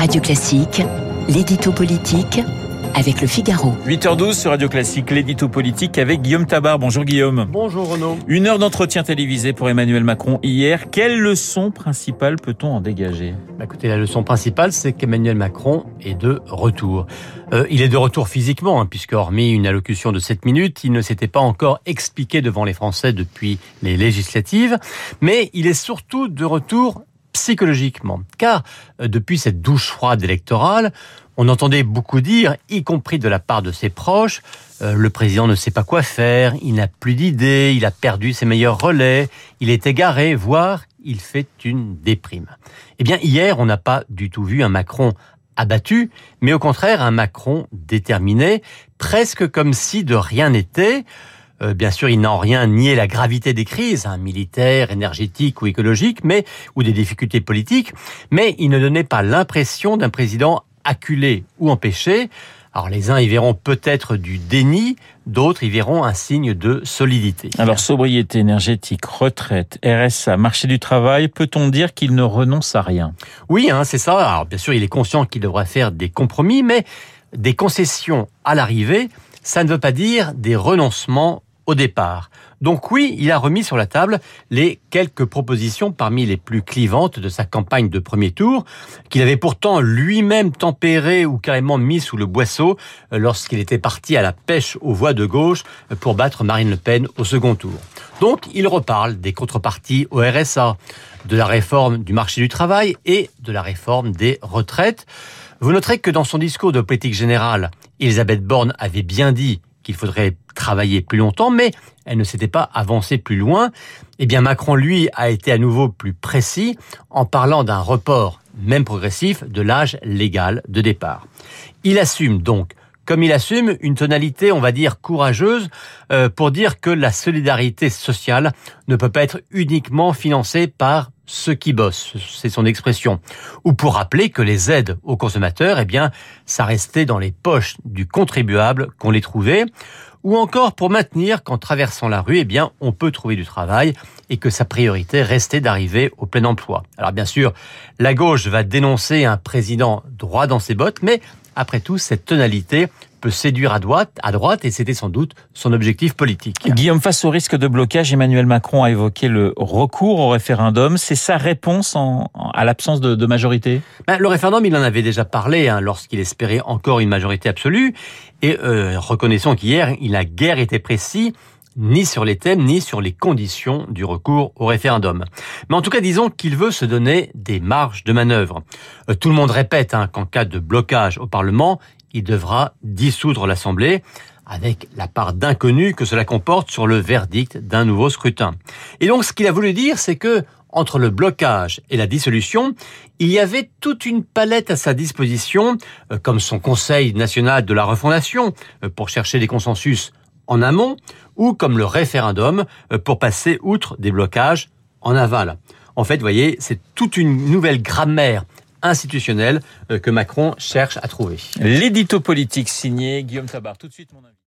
Radio Classique, l'édito politique avec le Figaro. 8h12 sur Radio Classique, l'édito politique avec Guillaume Tabar. Bonjour Guillaume. Bonjour Renaud. Une heure d'entretien télévisé pour Emmanuel Macron hier. Quelle leçon principale peut-on en dégager? Bah Écoutez, la leçon principale, c'est qu'Emmanuel Macron est de retour. Euh, il est de retour physiquement, hein, puisque hormis une allocution de 7 minutes, il ne s'était pas encore expliqué devant les Français depuis les législatives, mais il est surtout de retour psychologiquement. Car euh, depuis cette douche froide électorale, on entendait beaucoup dire, y compris de la part de ses proches, euh, le président ne sait pas quoi faire, il n'a plus d'idées, il a perdu ses meilleurs relais, il est égaré, voire il fait une déprime. Eh bien, hier, on n'a pas du tout vu un Macron abattu, mais au contraire un Macron déterminé, presque comme si de rien n'était. Euh, bien sûr, il n'a en rien nié la gravité des crises, hein, militaires, énergétiques ou écologiques, mais ou des difficultés politiques, mais il ne donnait pas l'impression d'un président acculé ou empêché. Alors les uns y verront peut-être du déni, d'autres y verront un signe de solidité. Alors sobriété énergétique, retraite, RSA, marché du travail, peut-on dire qu'il ne renonce à rien? Oui, hein, c'est ça. Alors bien sûr, il est conscient qu'il devrait faire des compromis, mais des concessions à l'arrivée, ça ne veut pas dire des renoncements au départ. Donc oui, il a remis sur la table les quelques propositions parmi les plus clivantes de sa campagne de premier tour, qu'il avait pourtant lui-même tempéré ou carrément mis sous le boisseau euh, lorsqu'il était parti à la pêche aux voies de gauche pour battre Marine Le Pen au second tour. Donc il reparle des contreparties au RSA, de la réforme du marché du travail et de la réforme des retraites. Vous noterez que dans son discours de politique générale, Elisabeth Borne avait bien dit qu'il faudrait travailler plus longtemps, mais elle ne s'était pas avancée plus loin. Eh bien, Macron, lui, a été à nouveau plus précis en parlant d'un report, même progressif, de l'âge légal de départ. Il assume donc comme il assume une tonalité, on va dire, courageuse euh, pour dire que la solidarité sociale ne peut pas être uniquement financée par ceux qui bossent, c'est son expression, ou pour rappeler que les aides aux consommateurs, eh bien, ça restait dans les poches du contribuable qu'on les trouvait, ou encore pour maintenir qu'en traversant la rue, eh bien, on peut trouver du travail et que sa priorité restait d'arriver au plein emploi. Alors bien sûr, la gauche va dénoncer un président droit dans ses bottes, mais après tout, cette tonalité peut séduire à droite, à droite, et c'était sans doute son objectif politique. Guillaume, face au risque de blocage, Emmanuel Macron a évoqué le recours au référendum. C'est sa réponse à l'absence de, majorité? Ben, Le référendum, il en avait déjà parlé hein, lorsqu'il espérait encore une majorité absolue. Et euh, reconnaissons qu'hier, il n'a guère été précis ni sur les thèmes, ni sur les conditions du recours au référendum. Mais en tout cas, disons qu'il veut se donner des marges de manœuvre. Euh, tout le monde répète hein, qu'en cas de blocage au Parlement, il devra dissoudre l'Assemblée avec la part d'inconnu que cela comporte sur le verdict d'un nouveau scrutin. Et donc, ce qu'il a voulu dire, c'est que entre le blocage et la dissolution, il y avait toute une palette à sa disposition, euh, comme son Conseil national de la refondation, euh, pour chercher des consensus en amont, ou comme le référendum euh, pour passer outre des blocages en aval. En fait, vous voyez, c'est toute une nouvelle grammaire institutionnelle euh, que Macron cherche à trouver. L'édito politique signé Guillaume Tabar. Tout de suite, mon avis.